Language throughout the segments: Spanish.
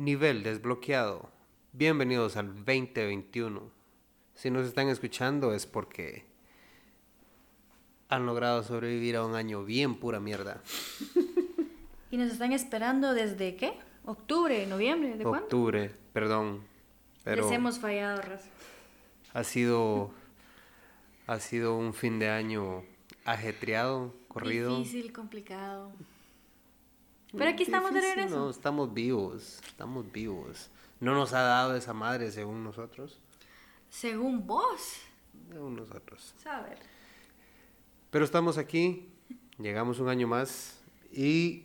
Nivel desbloqueado. Bienvenidos al 2021. Si nos están escuchando es porque han logrado sobrevivir a un año bien pura mierda. ¿Y nos están esperando desde qué? ¿Octubre? ¿Noviembre? ¿De cuándo? Octubre, perdón. Pero Les hemos fallado, Raza. ha sido ha sido un fin de año ajetreado, corrido. Difícil, complicado. Pero aquí estamos de regreso. No, estamos vivos, estamos vivos. No nos ha dado esa madre según nosotros, Según vos. según nosotros. Saber. Pero estamos aquí, llegamos un año más y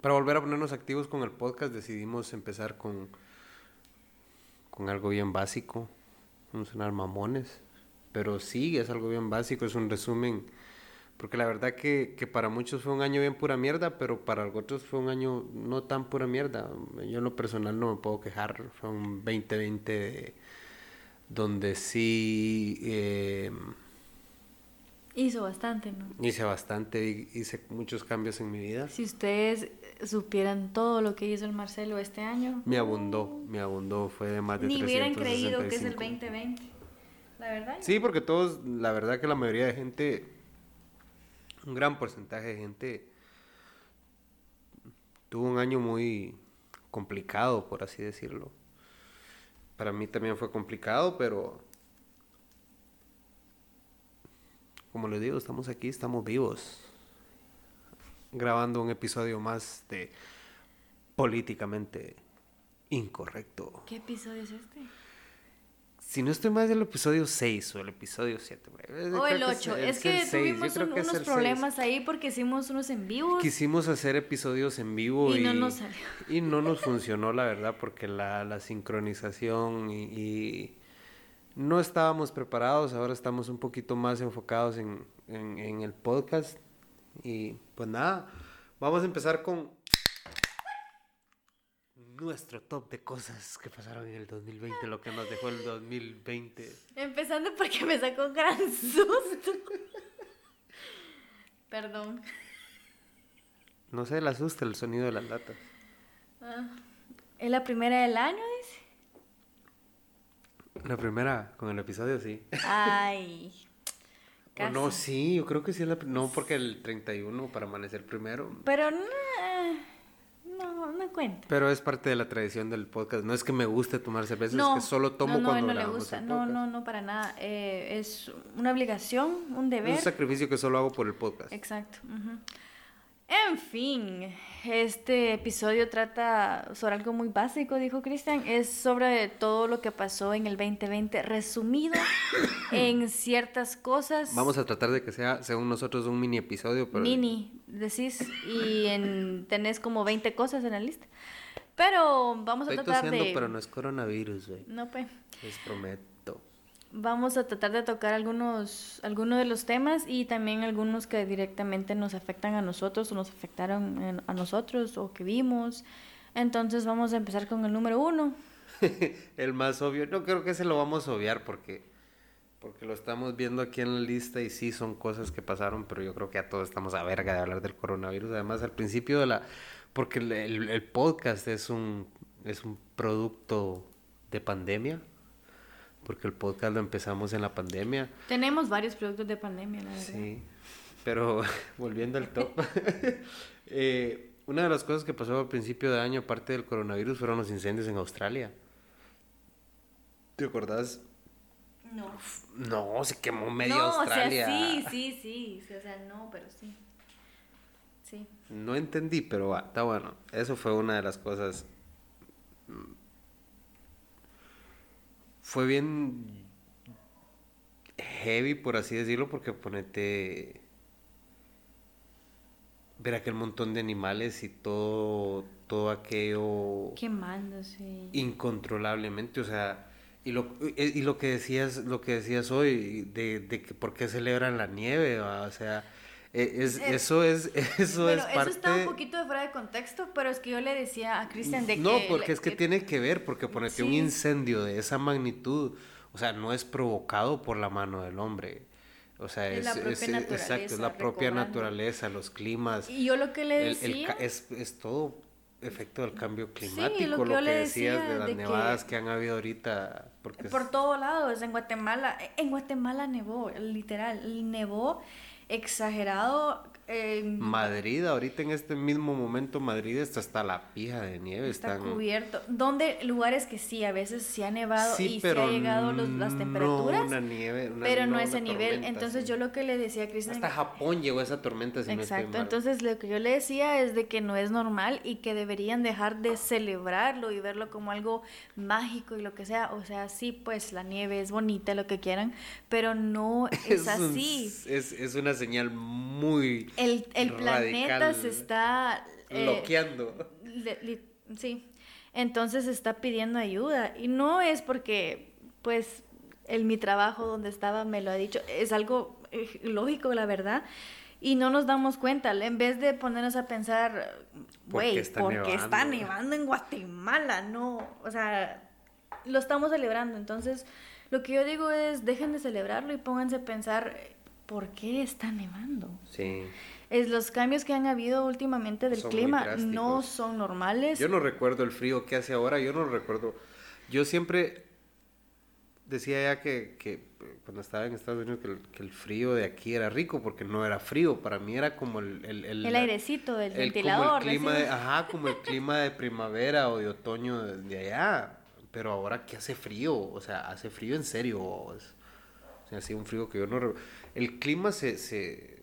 para volver a ponernos activos con el podcast decidimos empezar con, con algo bien básico, no sonar mamones, pero sí, es algo bien básico, es un resumen, porque la verdad que, que para muchos fue un año bien pura mierda, pero para otros fue un año no tan pura mierda. Yo en lo personal no me puedo quejar, fue un 2020 de- donde sí... eh, Hizo bastante, ¿no? Hice bastante, hi- hice muchos cambios en mi vida. Si ustedes supieran todo lo que hizo el Marcelo este año. Me abundó, me abundó, fue de más de Ni hubieran creído que es el 365. 2020. La verdad. Sí, porque todos, la verdad que la mayoría de gente, un gran porcentaje de gente tuvo un año muy complicado, por así decirlo. Para mí también fue complicado, pero como les digo, estamos aquí, estamos vivos, grabando un episodio más de políticamente incorrecto. ¿Qué episodio es este? Si no estoy más del episodio 6 o el episodio 7. O el 8. Es, que tuvimos un- unos problemas ahí porque hicimos unos en vivos. Quisimos hacer episodios en vivo Y y, no nos salió. y no nos funcionó, la verdad, porque la, la sincronización y, y no estábamos preparados. Ahora estamos un poquito más enfocados en, en- en el podcast. Y pues nada, vamos a empezar con nuestro top de cosas que pasaron en el 2020, lo que nos dejó el 2020. Empezando porque me sacó un gran susto. Perdón. No sé, le asusta el sonido de las latas. Ah, ¿Es la primera del año, dice? La primera, con el episodio, sí. Ay. O Casi. no, sí, yo creo que sí es la No, porque el 31 para amanecer primero. Pero no cuenta. Pero es parte de la tradición del podcast. No es que me guste tomar cerveza, es que solo tomo no, no, cuando no le gusta. No, no, no, para nada. Eh, es una obligación, un Es deber. un sacrificio que solo hago por el podcast. Exacto. ujú. En fin, este episodio trata sobre algo muy básico, dijo Cristian. Es sobre todo lo que pasó en el 2020, resumido en ciertas cosas. Vamos a tratar de que sea, según nosotros, un mini episodio, pero Mini, decís, y en, tenés como 20 cosas en la lista. Pero vamos a estoy tratar tosiendo, de... pero no es coronavirus, güey. No, pues. Les prometo. Vamos a tratar de tocar algunos, algunos de los temas y también algunos que directamente nos afectan a nosotros o nos afectaron a nosotros o que vimos. Entonces vamos a empezar con el número uno. el más obvio. No creo que se lo vamos a obviar porque, porque lo estamos viendo aquí en la lista y sí son cosas que pasaron, pero yo creo que ya todos estamos a verga de hablar del coronavirus. Además, al principio de la... Porque el, el- el podcast es un, es un producto de pandemia. Porque el podcast lo empezamos en la pandemia. Tenemos varios productos de pandemia, la verdad. Sí, pero volviendo al top, eh, una de las cosas que pasó al principio de año, aparte del coronavirus, fueron los incendios en Australia. ¿Te acordás? No. No, se quemó medio no, Australia. o sea, sí, sí, sí, sí, O sea, no, pero sí. Sí. No entendí, pero va, está bueno. Eso fue una de las cosas. Fue bien heavy, por así decirlo, porque ponete. Ver aquel montón de animales y todo, todo aquello Quemándose. incontrolablemente, o sea, y lo, y y lo que decías, lo que decías hoy, de, de que por qué celebran la nieve, ¿va? o sea, e- es, Eh, eso es, eso Bueno, es eso parte... está un poquito de fuera de contexto, pero es que yo le decía a Cristian de que... No, porque es que tiene que ver, porque ponerte un Sí. incendio de esa magnitud, o sea, no es provocado por la mano del hombre. O sea, Es es, la propia es- exacto, es la propia naturaleza, los climas. Y yo lo que le el- el decía... ca- es, es todo efecto del cambio climático, lo lo que que, yo le decías decía de las de que- nevadas que... han habido ahorita. Porque es- Por todo lado, es en Guatemala. En Guatemala nevó, literal, nevó exagerado. Madrid, ahorita en este mismo momento, Madrid está hasta la pija de nieve. Está están... cubierto. Donde lugares que sí, a veces sí ha nevado Sí, y pero ha llegado los- las no temperaturas, una nieve, una- pero no, no ese nivel. Entonces sí. yo lo que le decía a Cristian... Hasta Japón llegó esa tormenta, si no Exacto, entonces lo que yo le decía es de que no es normal y que deberían dejar de celebrarlo y verlo como algo mágico y lo que sea. O sea, sí, pues la nieve es bonita, lo que quieran, pero no es, así. es, es una señal muy El, el planeta se está... eh, bloqueando. le- sí, entonces está pidiendo ayuda. Y no es porque, pues, el mi trabajo donde estaba me lo ha dicho, es algo eh, lógico, la verdad, y no nos damos cuenta, en vez de ponernos a pensar, ¿Por güey, está porque está nevando? nevando en Guatemala, no, o sea, lo estamos celebrando, entonces lo que yo digo es, dejen de celebrarlo y pónganse a pensar, ¿por qué está nevando? Sí. Es, los cambios que han habido últimamente del Son clima no son normales. Yo no recuerdo el frío que hace ahora, yo no recuerdo. Yo siempre decía ya que, que, cuando estaba en Estados Unidos que el, que el frío de aquí era rico porque no era frío, para mí era como el... El, el- el airecito del ventilador. Como clima de, ajá, como el clima de primavera o de otoño de, de allá. Pero ahora que hace frío, o sea, hace frío en serio. O así un frío que yo no... El clima se, se,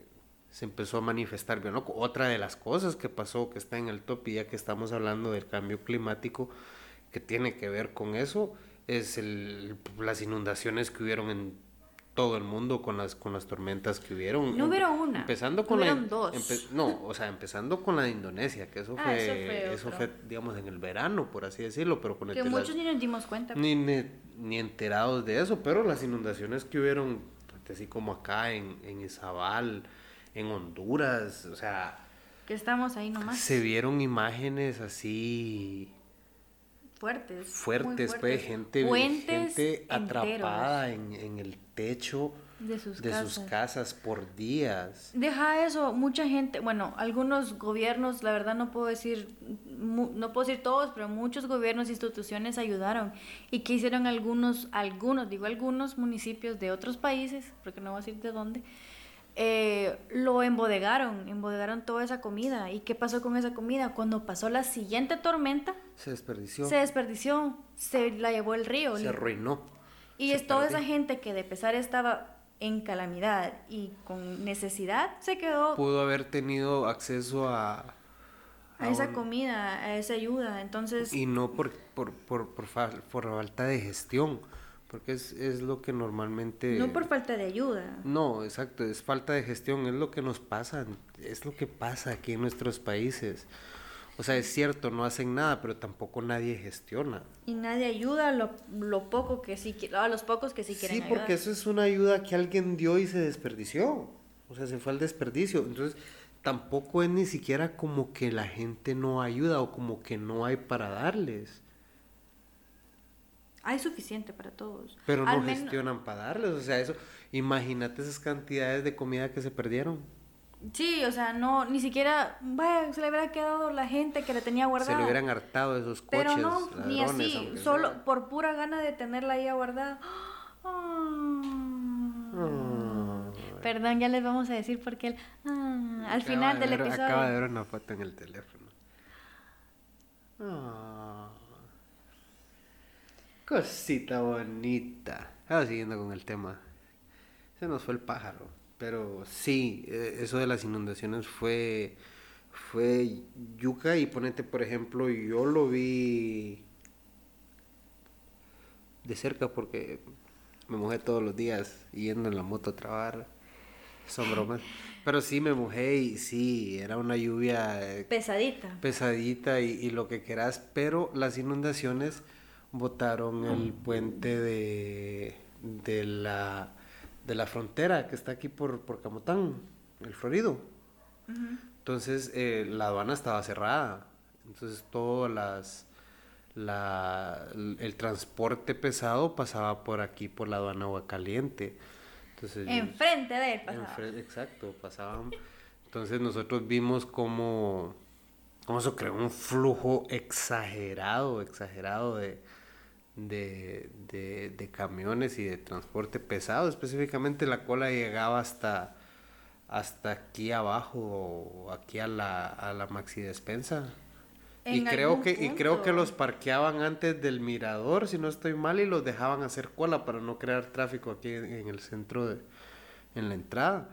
se empezó a manifestar. Bueno, otra de las cosas que pasó, que está en el top, y ya que estamos hablando del cambio climático, que tiene que ver con eso, es el, las inundaciones que hubieron en todo el mundo con las, con las tormentas que hubieron. No hubieron una, Empezando con la... hubieron dos. empe- no, o sea, empezando con la de Indonesia, que eso Ah, fue, eso fue eso otro. fue, digamos, en el verano, por así decirlo, pero con el que muchos ni nos dimos cuenta. ni, ni, ni enterados de eso, pero las inundaciones que hubieron, así como acá en, en Izabal, en Honduras, o sea, Que estamos ahí nomás. se vieron imágenes así Fuertes. muy fuertes, pues, fuertes. gente, Puentes gente atrapada en, en el techo de sus de casas. sus casas por días. Deja eso, mucha gente, bueno, algunos gobiernos, la verdad no puedo decir, no puedo decir todos, pero muchos gobiernos e instituciones ayudaron. ¿Y que hicieron algunos, algunos, digo algunos municipios de otros países, porque no voy a decir de dónde, eh, lo embodegaron, embodegaron toda esa comida. ¿Y qué pasó con esa comida? Cuando pasó la siguiente tormenta, Se desperdició, se desperdició, se la llevó el río. se arruinó. Y es toda esa gente que de pesar estaba en calamidad y con necesidad, se quedó Pudo haber tenido acceso a... a esa un- comida, a esa ayuda. Entonces, Y no por, por, por, por, fal- por falta de gestión, porque es, es lo que normalmente... no por falta de ayuda. No, exacto, es falta de gestión, es lo que nos pasa, es lo que pasa aquí en nuestros países. O sea, es cierto, no hacen nada, pero tampoco nadie gestiona. Y nadie ayuda a lo, lo poco que sí a los pocos que sí quieren Sí, porque ayudar. eso es una ayuda que alguien dio y se desperdició. O sea, se fue al desperdicio. Entonces, tampoco es ni siquiera como que la gente no ayuda o como que no hay para darles. Hay suficiente para todos. Pero no gestionan para darles. O sea, eso, imagínate esas cantidades de comida que se perdieron. Sí, o sea, no, ni siquiera, vaya, se le hubiera quedado la gente que la tenía guardada. Se le hubieran hartado esos coches. Pero no, ni así, solo sea. por pura gana de tenerla ahí guardada. Ah. Ah. Perdón, ya les vamos a decir por qué el- ah, al Acaba final de del episodio. Acaba de ver una foto en el teléfono. Cosita bonita. Ahora siguiendo con el tema. Se nos fue el pájaro. Pero sí, eh, eso de las inundaciones fue, fue yuca y ponete, por ejemplo, yo lo vi de cerca porque me mojé todos los días yendo en la moto a trabajar. Son bromas. Pero sí me mojé y sí, era una lluvia eh, Pesadita. pesadita y, y lo que quieras, pero las inundaciones botaron el puente de, de, la, de la frontera que está aquí por, por Camotán, el Florido. Entonces eh, la aduana estaba cerrada, entonces todas las... La, el transporte pesado pasaba por aquí, por la aduana Agua Caliente. Entonces, yo- Enfrente de él pasaba. Exacto, pasaban. Entonces nosotros vimos cómo, como eso creó un flujo exagerado, exagerado de, de, de, de, camiones y de transporte pesado. Específicamente la cola llegaba hasta, hasta aquí abajo, aquí a la, a la maxi despensa. Y creo, que, y creo que los parqueaban antes del mirador, si no estoy mal, y los dejaban hacer cola para no crear tráfico aquí en el centro, de, en la entrada.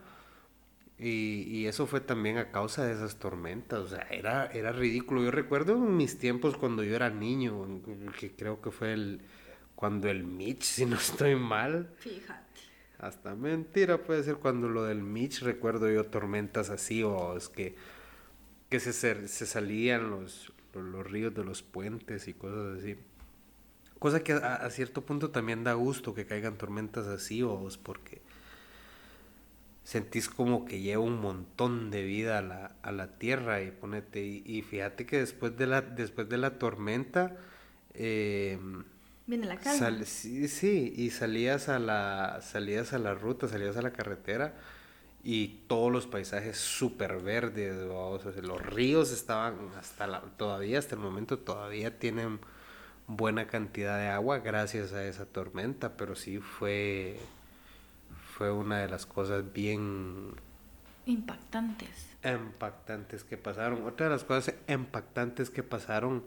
Y, y, eso fue también a causa de esas tormentas, o sea, era, era ridículo. Yo recuerdo en mis tiempos cuando yo era niño, que creo que fue el cuando el Mitch, si no estoy mal. Fíjate. Hasta mentira puede ser cuando lo del Mitch, recuerdo yo tormentas así, o es que, que se, se salían los, los, ríos de los puentes y cosas así. Cosa que a, a, cierto punto también da gusto que caigan tormentas así, o porque sentís como que lleva un montón de vida a la, a la tierra y ponete y, fíjate que después de la después de la tormenta eh, viene la calma. sí, sí y salías a la salías a la ruta salías a la carretera y todos los paisajes súper verdes los ríos estaban hasta la, todavía hasta el momento todavía tienen buena cantidad de agua gracias a esa tormenta pero sí fue fue una de las cosas bien impactantes. Impactantes que pasaron. Otra de las cosas impactantes que pasaron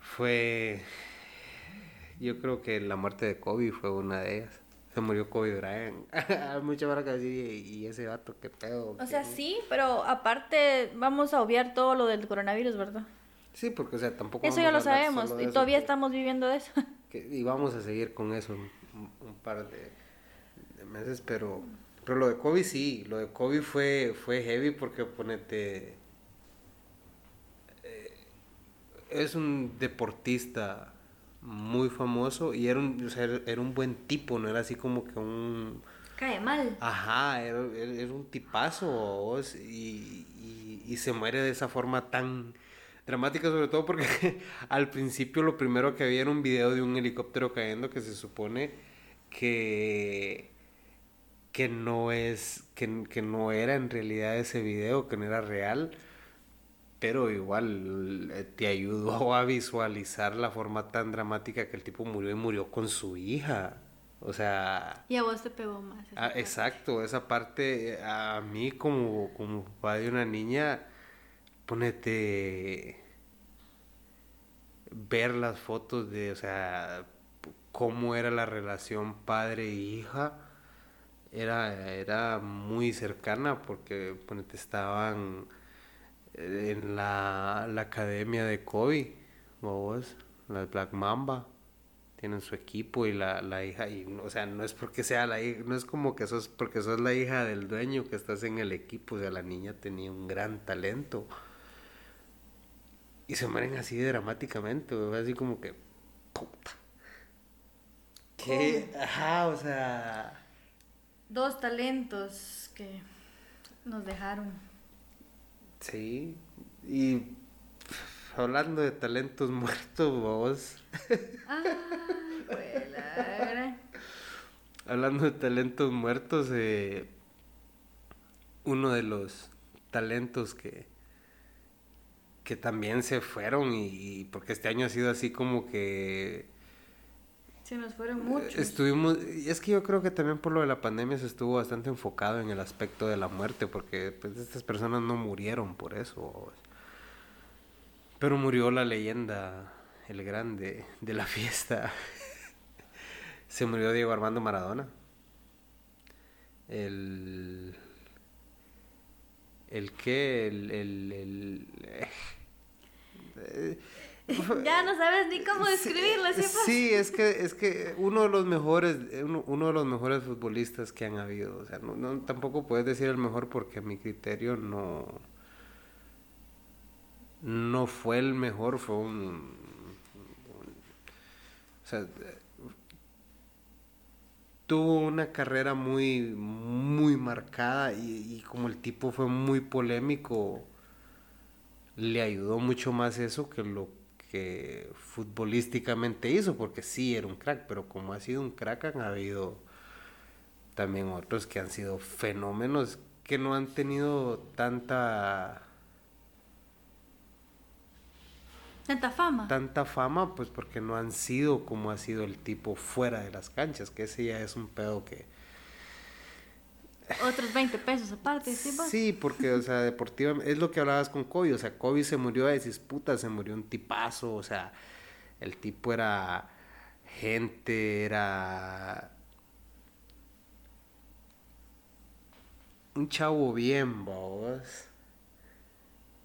fue, yo creo que la muerte de Kobe fue una de ellas. Se murió Kobe Bryant. Mucha barra que y ese vato, qué pedo. O sea, sí, pero aparte vamos a obviar todo lo del coronavirus, ¿verdad? Sí, porque, o sea, tampoco. Eso ya lo sabemos y todavía estamos viviendo de eso. y vamos a seguir con eso un par de, meses, pero, pero lo de Kobe sí, lo de Kobe fue, fue heavy porque ponete... Eh, es un deportista muy famoso y era un, era un buen tipo, no era así como que un... Cae mal. Ajá, era, un tipazo y, y, y, se muere de esa forma tan dramática, sobre todo porque al principio lo primero que había era un video de un helicóptero cayendo que se supone que que no es, que, que, no era en realidad ese video, que no era real, pero igual eh, te ayudó a visualizar la forma tan dramática que el tipo murió y murió con su hija. O sea... Y a vos te pegó más. Ah, exacto, esa parte a mí como, como papá de una niña, ponete ver las fotos de, o sea, cómo era la relación padre e hija era, era muy cercana porque ponete, estaban en la, la academia de Kobe, vos, la Black Mamba, tienen su equipo y la, la hija, y, o sea, no es porque sea la hija, no es como que sos, porque sos la hija del dueño que estás en el equipo, o sea, la niña tenía un gran talento. Y se mueren así dramáticamente, así como que, puta. ¿Qué? Ajá, o sea dos talentos que nos dejaron. Sí, y hablando de talentos muertos, vos. hablando de talentos muertos, eh, uno de los talentos que que también se fueron y porque este año ha sido así como que se nos fueron muchos. Estuvimos, y es que yo creo que también por lo de la pandemia se estuvo bastante enfocado en el aspecto de la muerte, porque pues, estas personas no murieron por eso. Pero murió la leyenda, el grande de la fiesta. se murió Diego Armando Maradona. El. El que, el. el, eh, ya no sabes ni cómo describirlo, ¿sí? Sí, es que, es que uno de los mejores, uno, de los mejores futbolistas que han habido. O sea, no, tampoco puedes decir el mejor porque a mi criterio no, no fue el mejor, fue un, o sea, tuvo una carrera muy, muy marcada y, y como el tipo fue muy polémico, le ayudó mucho más eso que lo que futbolísticamente hizo, porque sí era un crack, pero como ha sido un crack han habido también otros que han sido fenómenos que no han tenido tanta Tanta fama. tanta fama, pues porque no han sido como ha sido el tipo fuera de las canchas, que ese ya es un pedo que... Otros 20 pesos aparte, ¿sí? vos? Sí, porque, o sea, deportivamente, es lo que hablabas con Kobe, o sea, Kobe se murió de disputa, se murió un tipazo, o sea, el tipo era gente, era un chavo bien, vos.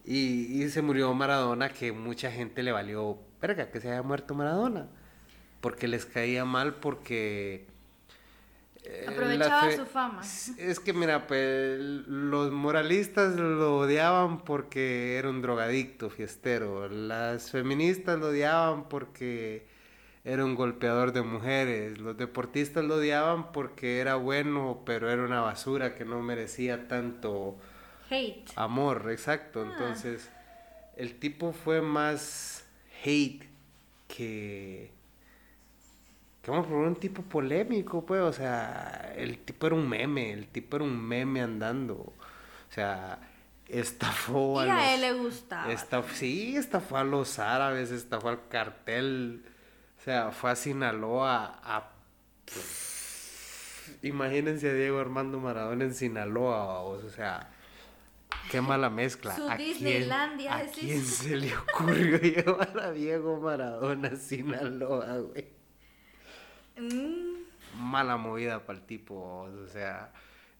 Y, y se murió Maradona, que mucha gente le valió, verga, que se haya muerto Maradona, porque les caía mal porque... eh, Aprovechaba su fama. Es que mira, pues los moralistas lo odiaban porque era un drogadicto fiestero. Las feministas lo odiaban porque era un golpeador de mujeres. Los deportistas lo odiaban porque era bueno, pero era una basura que no merecía tanto Hate. amor, exacto. Ah. Entonces, el tipo fue más hate que que vamos a poner un tipo polémico, pues, o sea, el tipo era un meme, el tipo era un meme andando, o sea, estafó Y a, a los- él le gustaba. estaf- sí, estafó a los árabes, estafó al cartel, o sea, fue a Sinaloa a... Imagínense a Diego Armando Maradona en Sinaloa, o sea, qué mala mezcla. Su ¿A quién- Disneylandia, ¿A decís? quién se le ocurrió llevar a Diego Maradona a Sinaloa, güey? Mm, mala movida para el tipo, o sea,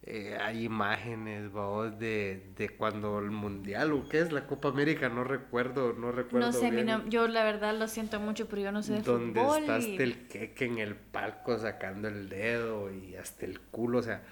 eh, hay imágenes, vos, de, de cuando el Mundial, o qué es la Copa América, no recuerdo, no recuerdo no sé, bien, yo la verdad lo siento mucho, pero yo no sé de donde fútbol. está y- hasta el queque en el palco sacando el dedo y hasta el culo, o sea,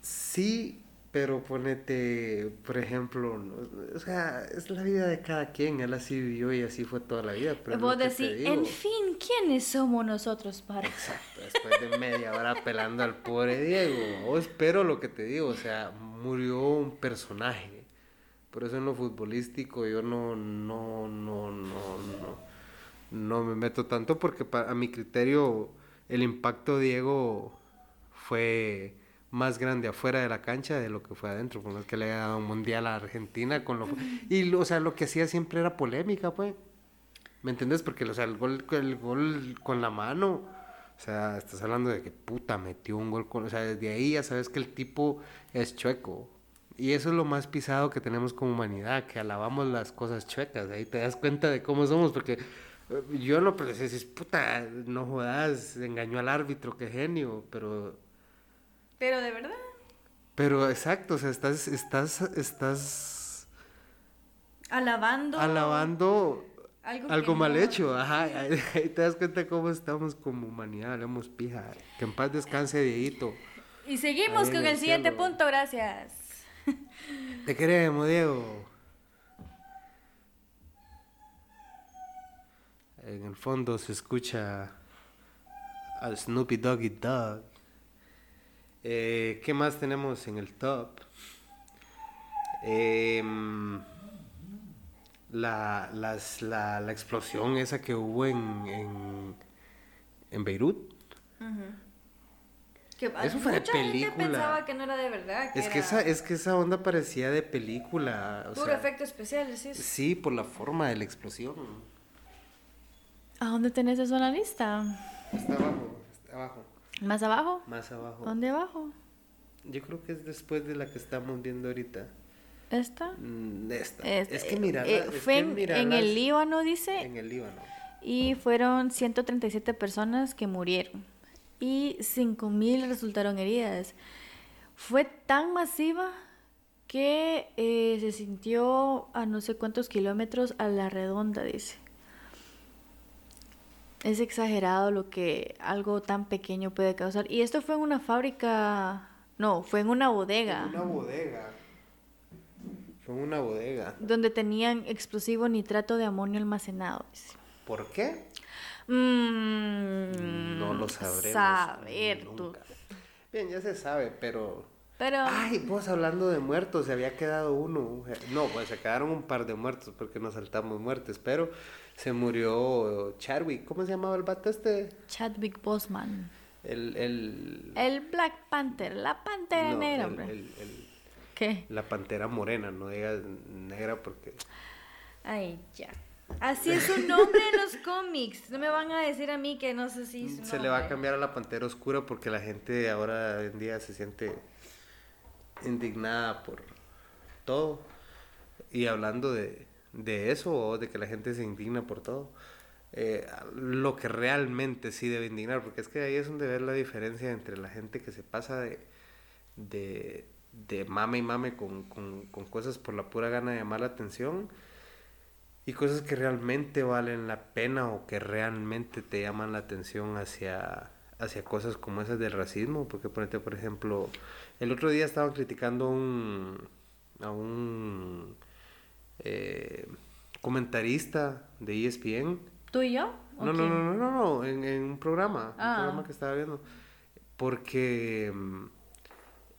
sí, pero ponete, por ejemplo, no- o sea, es la vida de cada quien, él así vivió y así fue toda la vida, pero Vos decís, en fin, ¿quiénes somos nosotros para? Exacto, después de media hora pelando al pobre Diego. O espero lo que te digo, o sea, murió un personaje. Por eso en lo futbolístico yo no, no, no, no, no, no me meto tanto porque pa- a mi criterio el impacto de Diego fue más grande afuera de la cancha de lo que fue adentro, por más que le haya dado un mundial a Argentina con lo y o sea, lo que hacía siempre era polémica, pues. ¿Me entiendes? Porque o sea, el gol el gol con la mano, o sea, estás hablando de que puta metió un gol con, o sea, desde ahí ya sabes que el tipo es chueco. Y eso es lo más pisado que tenemos como humanidad, que alabamos las cosas chuecas. Ahí te das cuenta de cómo somos, porque eh, yo no, pero dices, puta, no jodas, engañó al árbitro, qué genio, pero Pero de verdad. pero exacto, o sea, estás, estás, estás Alabando. alabando Algo, mal no- hecho, ajá, ahí, te das cuenta cómo estamos como humanidad, hablamos pija, que en paz descanse Dieguito. Y seguimos con el el siguiente punto, gracias. Te queremos, Diego. En el fondo se escucha al Snoopy Doggy Dog. Eh, ¿Qué más tenemos en el top? Em, la, las- la, la explosión esa que hubo en, en, en Beirut. Que Eso fue de mucha gente película. pensaba que no era de verdad. Que Es que, era esa, es que esa onda parecía de película. o Puro sea, efecto especial, sí. Sí, por la forma de la explosión. ¿A dónde tenés eso en la lista? Está abajo, está abajo, ¿Más abajo? más abajo. ¿Dónde abajo? Yo creo que es después de la que estamos viendo ahorita. ¿Esta? Mm, Esta. Es que mira, eh, fue en, en el Líbano, dice, En el Líbano. y fueron 137 personas que murieron y 5.000 resultaron heridas. Fue tan masiva que eh, se sintió a no sé cuántos kilómetros a la redonda, dice. Es exagerado lo que algo tan pequeño puede causar. Y esto fue en una fábrica, no, fue en una bodega. Una bodega. Fue una bodega. donde tenían explosivo nitrato de amonio almacenado. ¿Por qué? Mm, No lo sabremos. Saber tú. nunca. Bien, ya se sabe, pero. Pero Ay, vos hablando de muertos, se había quedado uno. No, pues se quedaron un par de muertos porque nos saltamos muertes, pero se murió Chadwick. ¿Cómo se llamaba el vato este? Chadwick Boseman, El. el... el Black Panther, la pantera no, negra, el- hombre. el- el- ¿Qué? la pantera morena, no digas negra porque. Ay, ya. Así es su nombre en los cómics. No me van a decir a mí que no sé si Se le va a cambiar a la Pantera Oscura porque la gente ahora en día se siente indignada por todo. Y hablando de, de eso, de que la gente se indigna por todo, eh, lo que realmente sí debe indignar, porque es que ahí es donde ves la diferencia entre la gente que se pasa de, de, de mame y mame con, con, con cosas por la pura gana de llamar la atención y cosas que realmente valen la pena o que realmente te llaman la atención hacia, hacia cosas como esas del racismo. Porque, ponete, por ejemplo, el otro día estaba criticando a un eh, comentarista de ESPN. ¿Tú y yo? No, no, no, no, no, no, en, en un programa, un Ah. programa que estaba viendo. Porque mm,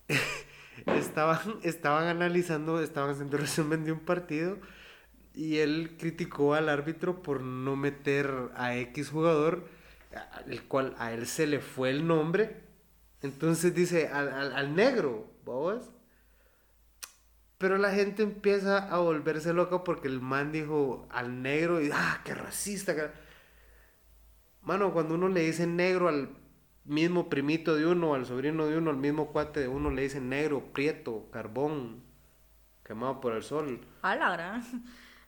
estaban, estaban analizando, estaban haciendo resumen de un partido y él criticó al árbitro por no meter a X jugador, el cual a él se le fue el nombre. Entonces dice, al, al, al negro, ¿vos? Pero la gente empieza a volverse loca porque el man dijo al negro y, ah, qué racista. que-". Mano, cuando uno le dice negro al mismo primito de uno, al sobrino de uno, al mismo cuate de uno, le dicen negro, prieto, carbón, quemado por el sol. A la gran.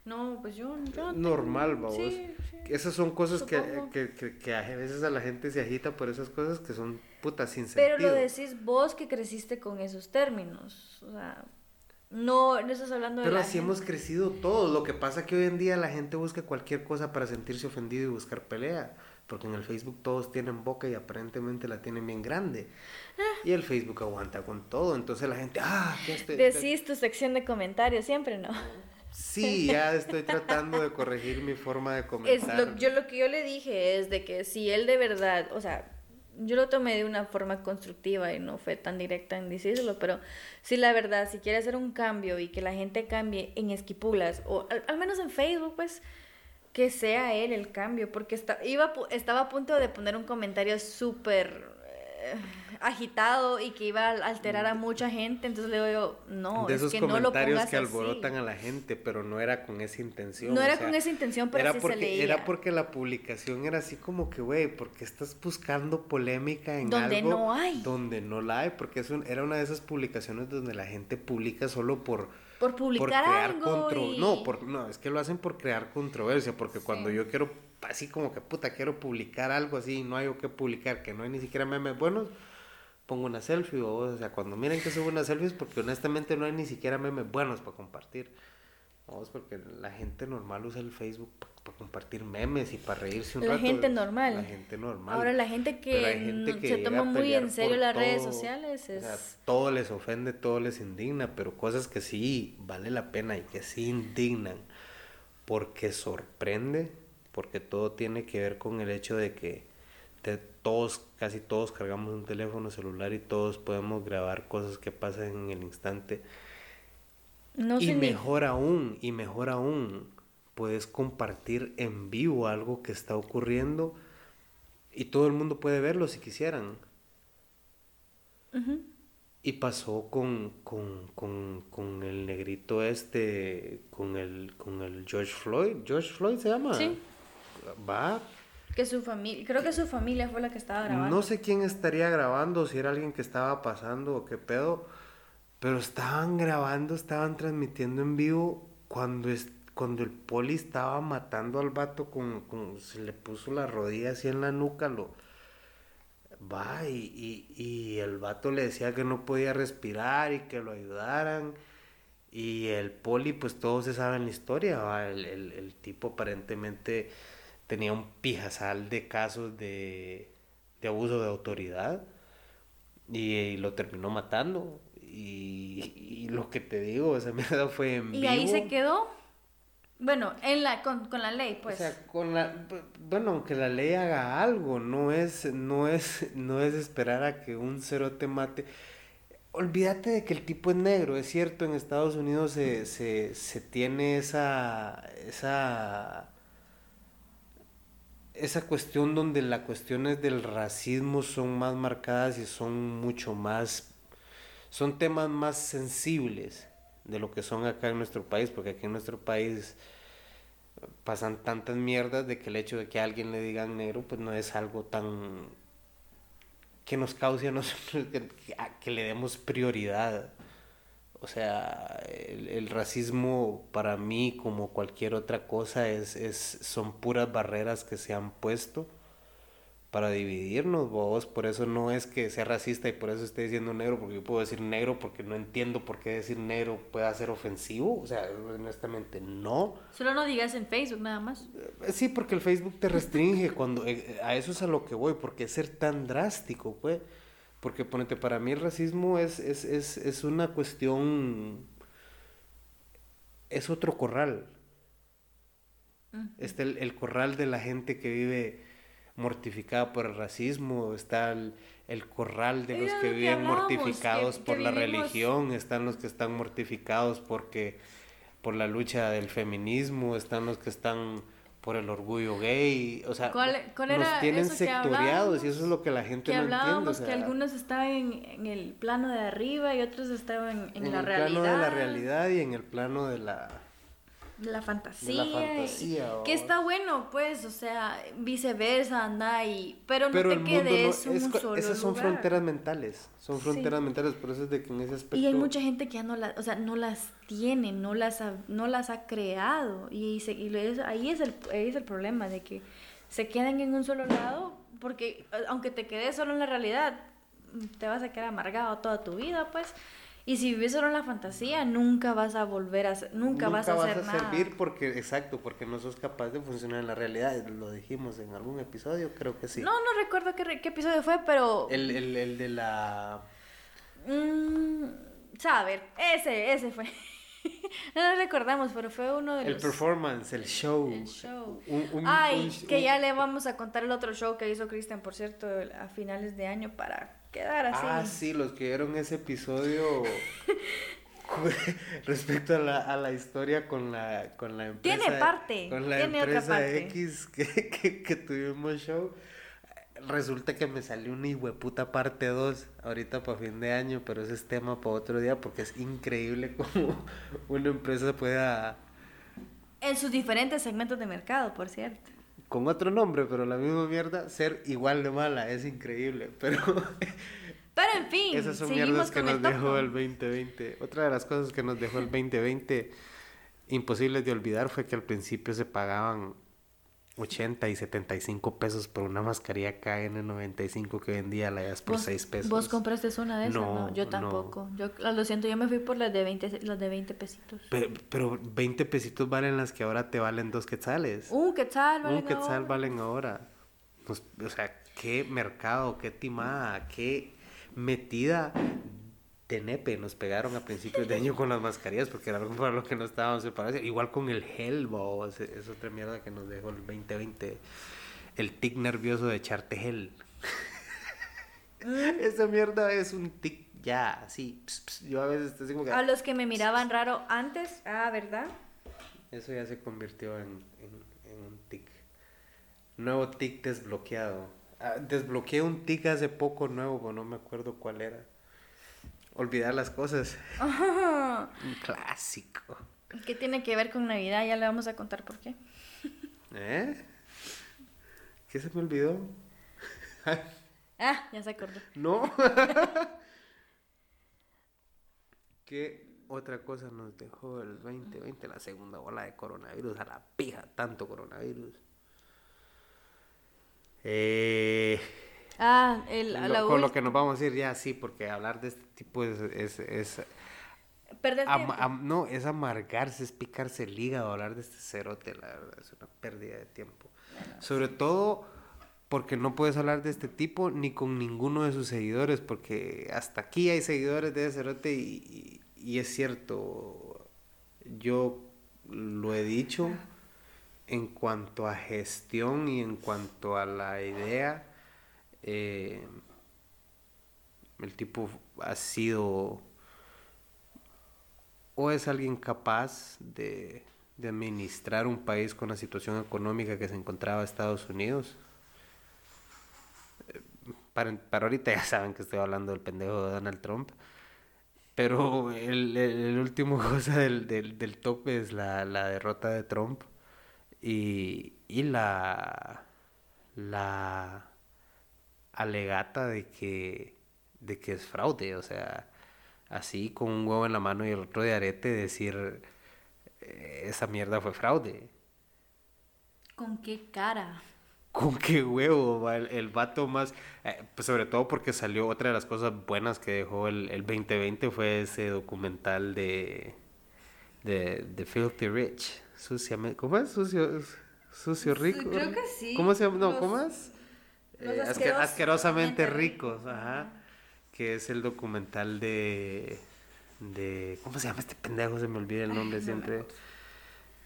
No, pues yo. yo no Normal, tengo- babos. Sí, sí. Esas son cosas que, que, que, que a veces a la gente se agita por esas cosas que son putas sin Pero sentido. lo decís vos que creciste con esos términos. O sea, no, no estás hablando de Pero la así hemos crecido todos. Lo que pasa es que hoy en día la gente busca cualquier cosa para sentirse ofendido y buscar pelea. Porque en el Facebook todos tienen boca y aparentemente la tienen bien grande. Y el Facebook aguanta con todo. Entonces la gente, ah, que este... Decís tu sección de comentarios, siempre no. Sí, ya estoy tratando de corregir mi forma de Es comentar. lo, yo lo que yo le dije es de que si él de verdad, o sea, yo lo tomé de una forma constructiva y no fue tan directa en decírselo, pero si la verdad, si quiere hacer un cambio y que la gente cambie en Esquipulas, o al, al menos en Facebook, pues que sea él el cambio, porque está, iba, estaba a punto de poner un comentario súper eh, agitado y que iba a alterar a mucha gente, entonces le digo yo, no, de es esos que no lo comentarios pongas que así. alborotan a la gente, pero no era con esa intención. No o era sea, con esa intención, pero era así porque, se leía. Era porque la publicación era así como que, güey, porque estás buscando polémica en Donde algo no hay. donde no la hay, porque es un- era una de esas publicaciones donde la gente publica solo por por publicar crear algo contro- y- no, por, no, es que lo hacen por crear controversia, porque cuando yo quiero así como que puta quiero publicar algo así, y no hay o qué publicar, que no hay ni siquiera memes buenos, pongo una selfie o, o sea, cuando miren que subo una selfie es porque honestamente no hay ni siquiera memes buenos para compartir. Vamos, porque la gente normal usa el Facebook para compartir memes y para reírse un La rato. gente normal. La gente normal. Ahora la gente que, gente se toma muy en serio las redes sociales O es sea, todo les ofende, todo les indigna, pero cosas que sí vale la pena y que sí indignan, porque sorprende, porque todo tiene que ver con el hecho de que todos, casi todos cargamos un teléfono celular y todos podemos grabar cosas que pasan en el instante. no y ni- mejor aún, y mejor aún, puedes compartir en vivo algo que está ocurriendo y todo el mundo puede verlo si quisieran. Y pasó con, con, con, con el negrito este, con el, con el George Floyd. ¿George Floyd se llama? Sí. Va. Que su familia creo que su familia fue la que estaba grabando No sé quién estaría grabando, si era alguien que estaba pasando o qué pedo. Pero estaban grabando, estaban transmitiendo en vivo cuando, es, cuando el poli estaba matando al vato con, con- se le puso la rodilla así en la nuca, lo va y, y, y el vato le decía que no podía respirar y que lo ayudaran. Y el poli, pues todos se saben la historia, ¿va? El, el, el tipo aparentemente tenía un pijazal de casos de, de abuso de autoridad y, lo terminó matando. Y, y lo que te digo, esa mierda fue en y ahí se quedó bueno en la con, con la ley pues O sea, con la, bueno, aunque la ley haga algo, no es, no es, no es esperar a que un cerote mate. Olvídate de que el tipo es negro, es cierto, en Estados Unidos se, se, se tiene esa, esa, esa cuestión donde las cuestiones del racismo son más marcadas y son mucho más, son temas más sensibles de lo que son acá en nuestro país, porque aquí en nuestro país pasan tantas mierdas de que el hecho de que a alguien le digan negro, pues no es algo tan que nos cause a nosotros que, que le demos prioridad. O sea, el, el, racismo para mí, como cualquier otra cosa, es, es, son puras barreras que se han puesto para dividirnos, vos. Por eso no es que sea racista y por eso esté diciendo negro, porque yo puedo decir negro porque no entiendo por qué decir negro pueda ser ofensivo. O sea, honestamente no. Solo no digas en Facebook nada más. Eh, sí, porque el Facebook te restringe cuando eh, a eso es a lo que voy, porque ser tan drástico, pues. Porque ponete, para mí el racismo es, es, es, es una cuestión. Es otro corral. Está el, el corral de la gente que vive mortificada por el racismo, está el, el corral de los que viven mortificados por la religión, están los que están mortificados porque por la lucha del feminismo, están los que están por el orgullo gay, o sea, nos tienen sectoriados y eso es lo que la gente que no entiende. O sea, que algunos estaban en, el plano de arriba y otros estaban en, la realidad. En el plano de la realidad y en el plano de la la fantasía. Que está bueno, pues, o sea, viceversa, anda y... Pero no te quedes un solo Esas son fronteras mentales, son fronteras mentales, por eso es de que en ese aspecto... Y hay mucha gente que ya no las, o sea, no las tiene, no las ha, no las ha creado, y, ahí, es el, ahí es el problema, de que se quedan en un solo lado, porque aunque te quedes solo en la realidad, te vas a quedar amargado toda tu vida, pues... Y si vives solo en la fantasía, nunca vas a volver a nunca, vas a hacer vas a servir porque exacto, porque no sos capaz de funcionar en la realidad, lo dijimos en algún episodio, creo que sí. No, no recuerdo qué, qué episodio fue, pero el, el, el de la mm, saber, ese ese fue. no lo recordamos, pero fue uno de los... El performance, el show. El show. Ay, que ya le vamos a contar el otro show que hizo Cristian, por cierto, a finales de año para quedar así. Ah, sí, los que vieron ese episodio respecto a la, a la historia con la, con la empresa. Tiene parte. Con la tiene empresa otra parte. X que, que, que tuvimos show. Resulta que me salió una hijueputa parte 2 ahorita para fin de año, pero ese es tema para otro día porque es increíble cómo una empresa pueda... En sus diferentes segmentos de mercado, por cierto con otro nombre, pero la misma mierda, ser igual de mala, es increíble, pero... Pero en fin, esas son mierdas que nos dejó el 2020. Otra de las cosas que nos dejó el 2020 imposibles de olvidar fue que al principio se pagaban 80 y 75 pesos por una mascarilla KN95 que vendía la das por 6 pesos. ¿Vos compraste una de esas? No, yo tampoco. Yo lo siento, yo me fui por las de 20, las de 20 pesitos. Pero, pero 20 pesitos valen las que ahora te valen dos quetzales. Un quetzal valen Un quetzal valen ahora. Pues, o sea, qué mercado, qué timada, qué metida de nepe nos pegaron a principios de año con las mascarillas porque era algo para lo que no estábamos preparados. Igual con el gel, es, otra mierda que nos dejó el 2020. El tic nervioso de echarte gel. Esa mierda es un tic ya, así. Yo a veces estoy como A los que me miraban raro antes, ah, ¿verdad? Eso ya se convirtió en, en, un tic. Nuevo tic desbloqueado. Ah, desbloqueé un tic hace poco nuevo, no me acuerdo cuál era olvidar las cosas. Un clásico. ¿Qué tiene que ver con Navidad? Ya le vamos a contar por qué. ¿Eh? ¿Qué se me olvidó? ah, ya se acordó. No. ¿Qué otra cosa nos dejó el 2020? La segunda ola de coronavirus. A la pija, tanto coronavirus. Eh. Ah, el, lo, con lo que nos vamos a ir ya sí, porque hablar de este tipo es... es, es no, es amargarse, es picarse el hígado, hablar de este cerote, la verdad, es una pérdida de tiempo. Sobre todo porque no puedes hablar de este tipo ni con ninguno de sus seguidores, porque hasta aquí hay seguidores de ese cerote y, y es cierto, yo lo he dicho en cuanto a gestión y en cuanto a la idea eh, el tipo ha sido o es alguien capaz de, administrar un país con la situación económica que se encontraba Estados Unidos. Eh, para, para, ahorita ya saben que estoy hablando del pendejo de Donald Trump. Pero el, último cosa del, del, del, top es la, la derrota de Trump Y, y la, la alegata de que, de que es fraude, o sea, así con un huevo en la mano y el otro de arete decir eh, esa mierda fue fraude. ¿Con qué cara? ¿Con qué huevo? va? El, el vato más... eh, pues sobre todo porque salió otra de las cosas buenas que dejó el, el 2020 fue ese documental de... De, de Filthy Rich. Suciamente... ¿Cómo es? Sucio, sucio rico. creo que sí. ¿Cómo se llama? No, Los- ¿cómo es? Eh, asque- asquerosamente ricos, ajá. Que es el documental de... de ¿Cómo se llama este pendejo? Se me olvida el nombre siempre.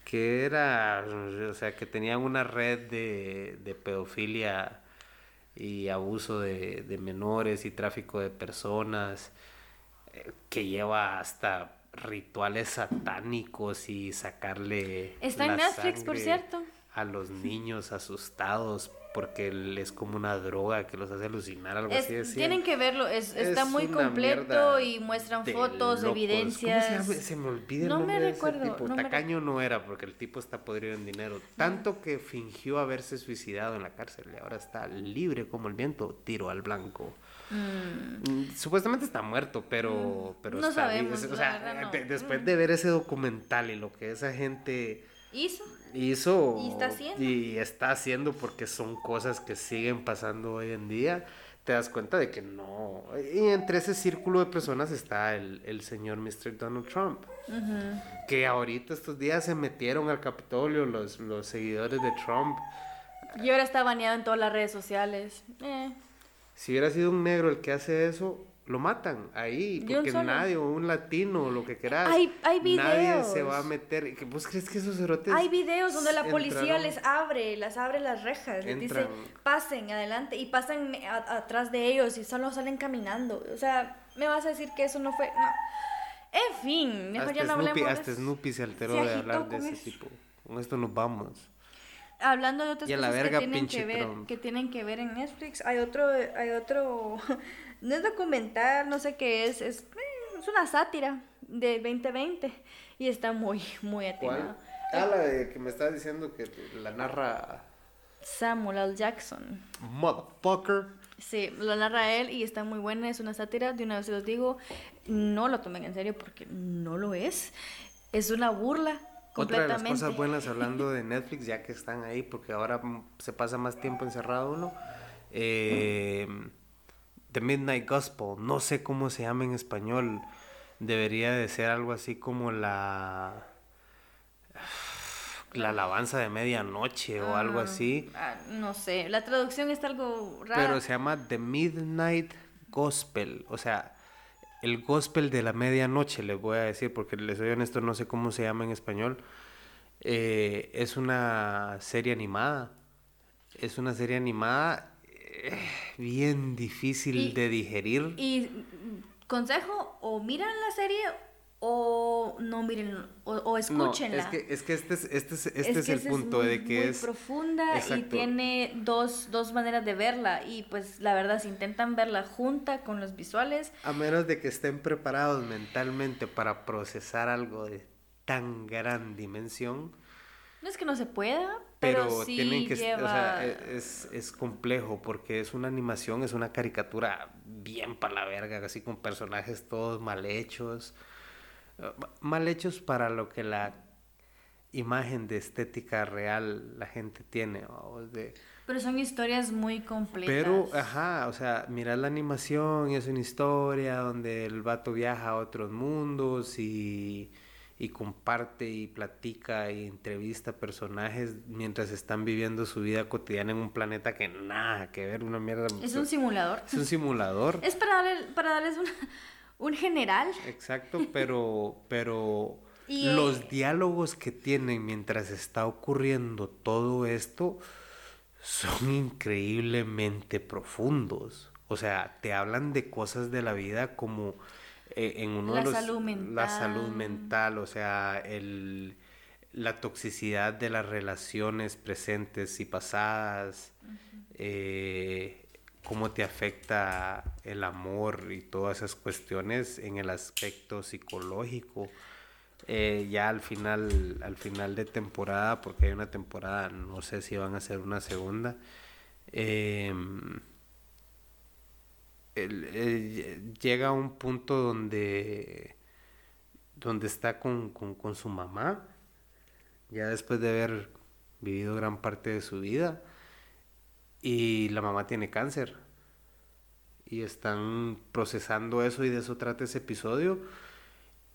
Que era, o sea, que tenían una red de, de pedofilia y abuso de, de menores y tráfico de personas, eh, que lleva hasta rituales satánicos y sacarle Está en la Netflix, por cierto. a los niños asustados porque es como una droga que los hace alucinar, algo Es- así decían. tienen que verlo, es, está Es muy completo y muestran fotos, locos. evidencias. ¿Cómo se me olvida el No me de ese recuerdo, tipo. no me Tacaño no era porque el tipo está podrido en dinero. Tanto que fingió haberse suicidado en la cárcel y ahora está libre como el viento, tiro al blanco. Mm, Supuestamente está muerto, pero, pero Mm. No está sabemos, o sea, no. después de ver ese documental y lo que esa gente ¿Hizo? Hizo Y está haciendo. y está haciendo porque son cosas que siguen pasando hoy en día, te das cuenta de que no. Y entre ese círculo de personas está el, el señor Mr. Donald Trump, que ahorita estos días se metieron al Capitolio los, los seguidores de Trump. Y ahora está baneado en todas las redes sociales. Eh, Si hubiera sido un negro el que hace eso, lo matan ahí, porque nadie, o un latino, o lo que quieras, Hay- hay nadie se videos. va a meter. ¿Y que ¿Vos crees que esos cerotes Hay videos donde la policía entraron? les abre, las abre las rejas, les dice pasen adelante y pasan a- atrás de ellos y solo salen caminando. O sea, me vas a decir que eso no fue. No. En fin, mejor ya no Snoopy, hablemos. hasta. Snoopy se alteró Se de hablar de ese eso. tipo. Con esto nos vamos. Hablando de otras Y a la cosas verga, que tienen que ver, Trump. que tienen que ver en Netflix, hay otro, hay otro, no es documental, no sé qué es, es, eh, es una sátira de 2020 y está muy, muy atinado. Ah, la de que me estás diciendo que la narra Samuel L. Jackson. Motherfucker. Sí, lo narra él y está muy buena, es una sátira, de una vez se los digo, no lo tomen en serio porque no lo es, es una burla Otra de las cosas buenas hablando de Netflix, ya que están ahí, porque ahora se pasa más tiempo encerrado uno. eh, The Midnight Gospel, no sé cómo se llama en español. Debería de ser algo así como la. La alabanza de medianoche o algo Ah, así. ah, no sé, la traducción está algo rara. Pero se llama The Midnight Gospel. O sea, el gospel de la medianoche, les voy a decir, porque les soy honesto, no sé cómo se llama en español. Eh, es una serie animada. Es una serie animada eh, bien difícil Y- de digerir. Y mm, consejo, o miran la serie o no miren, o, o escúchenla. No, es que, es que este es, este es, este es, que el esa punto muy- de que muy es... profunda y Exacto. tiene dos, dos maneras de verla y pues la verdad si intentan verla junta con los visuales A menos de que estén preparados mentalmente para procesar algo de tan gran dimensión, no es que no se pueda pero, pero sí tienen que lleva o sea, es, es complejo porque es una animación es una caricatura bien para la verga así con personajes todos mal hechos mal hechos para lo que la imagen de estética real la gente tiene de pero son historias muy completas pero, ajá, o sea, mirar la animación es una historia donde el vato viaja a otros mundos y, y comparte y platica y entrevista personajes mientras están viviendo su vida cotidiana en un planeta que nada que ver, una mierda. es un simulador es un simulador. es para, darle- para darles una- un general Exacto, pero, pero Y, los eh, diálogos que tienen mientras está ocurriendo todo esto son increíblemente profundos. O sea, te hablan de cosas de la vida como eh, en uno La de los... salud La salud mental. mental, o sea, el, la toxicidad de las relaciones presentes y pasadas, eh, cómo te afecta el amor y todas esas cuestiones en el aspecto psicológico. eh, ya al final, al final de temporada, porque hay una temporada, no sé si van a hacer una segunda. el- llega a un punto donde, donde está con, con su mamá, ya después de haber vivido gran parte de su vida, y la mamá tiene cáncer. Y están procesando eso y de eso trata ese episodio.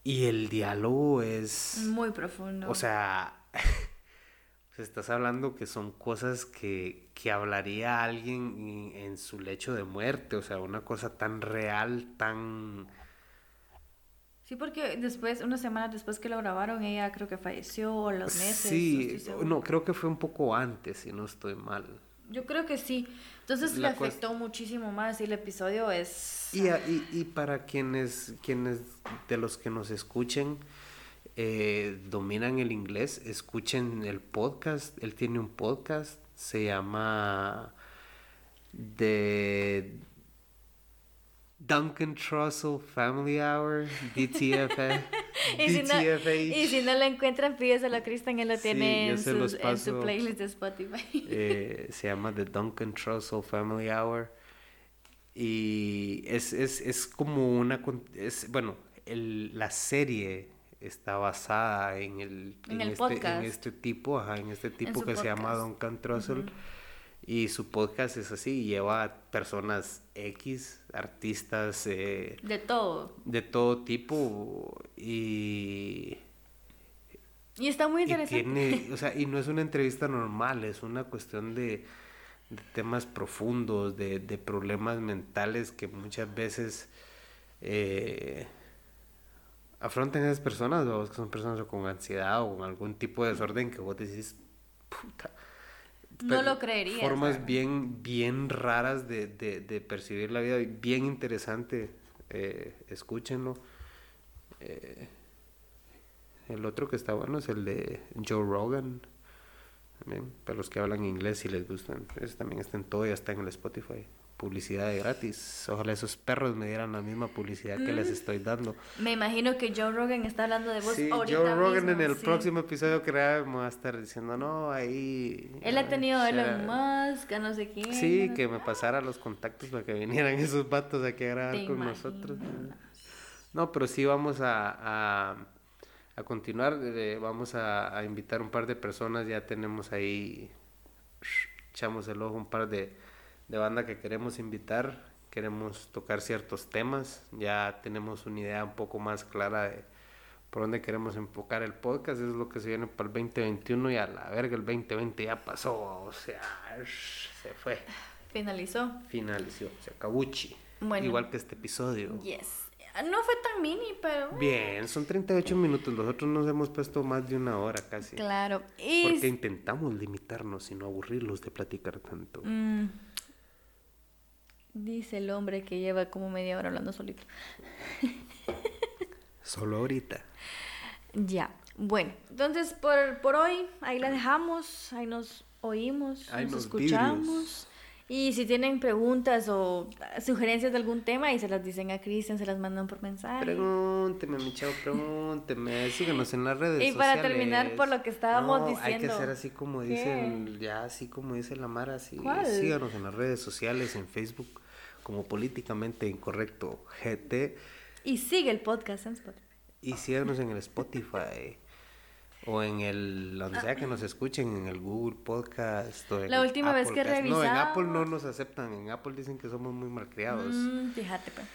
Y el diálogo es... Muy profundo. O sea, estás hablando que son cosas que, que hablaría alguien en, en su lecho de muerte, o sea, una cosa tan real, tan... Sí, porque después, unas semanas después que lo grabaron, ella creo que falleció, o los meses. sí, no, creo que fue un poco antes, si no estoy mal. Yo creo que sí. Entonces La le afectó muchísimo más y el episodio es... Y, y, y para quienes, quienes de los que nos escuchen eh, dominan el inglés, escuchen el podcast. Él tiene un podcast, se llama The Duncan Trussell Family Hour, DTF, Y si, no, y si no lo encuentran, pídeselo a Cristian, él lo tiene en, en su playlist de Spotify. Eh, se llama The Duncan Trussell Family Hour. Y es, es, es como una... Es, bueno, el- la serie está basada en el, En el este, podcast. en este tipo, ajá, en este tipo que se llama. Duncan Trussell. Y su podcast es así, lleva personas X, artistas eh, De todo. de todo tipo y Y está muy y interesante. tiene, o sea, y no es una entrevista normal, es una cuestión de, de temas profundos, de, de problemas mentales que muchas veces eh, afrontan esas personas, o que son personas con ansiedad o con algún tipo de desorden que vos decís, puta. No lo creerías, Formas bien, bien raras de, de, de percibir la vida, bien interesante, eh, escúchenlo. Eh, el otro que está bueno es el de Joe Rogan. También, para los que hablan inglés si les gustan. Ese también está en todo, ya está en el Spotify. Publicidad de gratis. Ojalá esos perros me dieran la misma publicidad que Mm. les estoy dando. Me imagino que Joe Rogan está hablando de vos Sí, ahorita Joe Rogan mismo, en el sí. próximo episodio que va a estar diciendo, no, ahí... Él ha tenido a Elon shara". Musk, a no sé quién. Sí, que me pasara los contactos para que vinieran esos vatos aquí a grabar Te con nosotros. No, pero sí vamos a, a, a continuar. eh, vamos a, a invitar un par de personas. Ya tenemos ahí, echamos el ojo, un par de, de banda que queremos invitar. Queremos tocar ciertos temas. Ya tenemos una idea un poco más clara de por dónde queremos enfocar el podcast. Eso es lo que se viene para el 2021 y a la verga el 2020 ya pasó. O sea, se fue. Finalizó. Finalizó. Se acabuchi. Bueno. Igual que este episodio. Yes. No fue tan mini, pero... Bien, son 38 minutos. Nosotros nos hemos puesto más de una hora casi. Claro. Y... Porque intentamos limitarnos y no aburrirlos de platicar tanto. Mm. Dice el hombre que lleva como media hora hablando solito. Solo ahorita. Ya. Bueno, entonces por, por hoy ahí la dejamos, ahí nos oímos, Ahí nos nos escuchamos. vidrios. Y si tienen preguntas o sugerencias de algún tema, y se las dicen a Cristian, se las mandan por mensaje. Pregúnteme, mi chavo, pregúnteme. Síganos en las redes Y sociales. para terminar por lo que estábamos No, Hay que diciendo. hacer así como ¿Qué? dicen, ya así como dice la Mara, así. ¿Cuál? Síganos en las redes sociales, en Facebook, como políticamente incorrecto GT. Y sigue el podcast en Spotify. Y síganos en el Spotify. O en el, donde sea que nos escuchen, en el Google Podcast. O en La última vez que Applecast. No, en revisamos- Apple no nos aceptan. En Apple dicen que somos muy malcriados. Mm, fíjate, pues.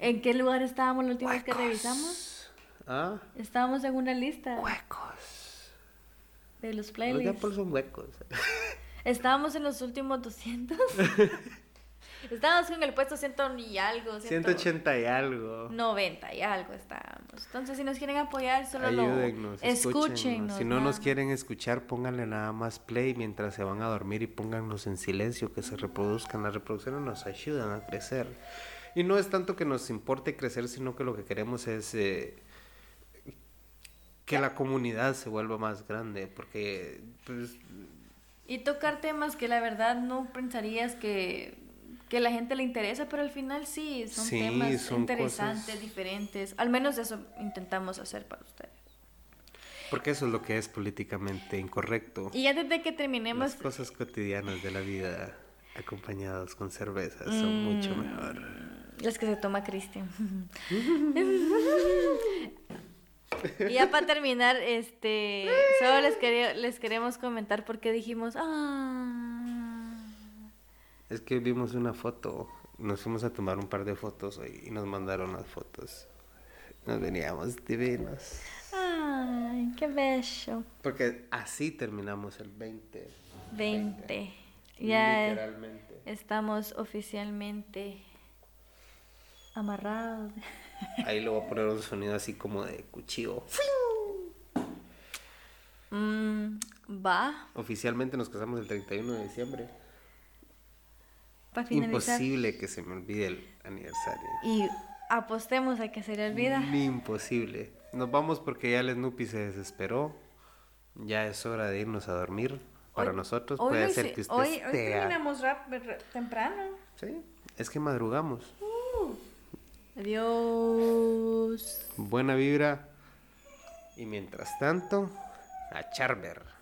¿En qué lugar estábamos la última vez que revisamos? ¿Ah? Estábamos en una lista Huecos. de los Los de playlists. Apple son huecos. Estábamos en los últimos 200. estábamos en el puesto 100 y algo. 180 y algo. 90 y algo estábamos. Entonces, si nos quieren apoyar, solo Ayúdennos, lo escúchenos. escúchenos. Si no nos quieren escuchar, pónganle nada más play mientras se van a dormir y póngannos en silencio, que se reproduzcan. Las reproducciones nos ayudan a crecer. Y no es tanto que nos importe crecer, sino que lo que queremos es eh, que la comunidad se vuelva más grande, porque pues, Y tocar temas que la verdad no pensarías que, que la gente le interesa, pero al final sí, son Sí, temas son interesantes, cosas- diferentes. Al menos eso intentamos hacer para ustedes. Porque eso es lo que es políticamente incorrecto. Y antes de que terminemos, Las cosas cotidianas de la vida acompañadas con cervezas son mucho Mm. mejor. las que se toma Cristian. y ya para terminar, este, solo les, quería, les queremos comentar por qué dijimos, ah. Es que vimos una foto, nos fuimos a tomar un par de fotos hoy y nos mandaron las fotos. Nos veníamos divinos. Ay, qué bello. Porque así terminamos el 20. 20. Ya Literalmente. estamos oficialmente amarrados. Ahí le voy a poner un sonido así como de cuchillo. Mm, va, Oficialmente nos casamos el 31 de diciembre. Para finalizar. Imposible que se me olvide el aniversario. Y apostemos a que se le olvida. Imposible. Nos vamos porque ya el Snoopy se desesperó. Ya es hora de irnos a dormir. Para Hoy- nosotros hoy puede ser que usted hoy, hoy terminamos rap, temprano. Sí, es que madrugamos. Adiós. Buena vibra. Y mientras tanto, a Charver.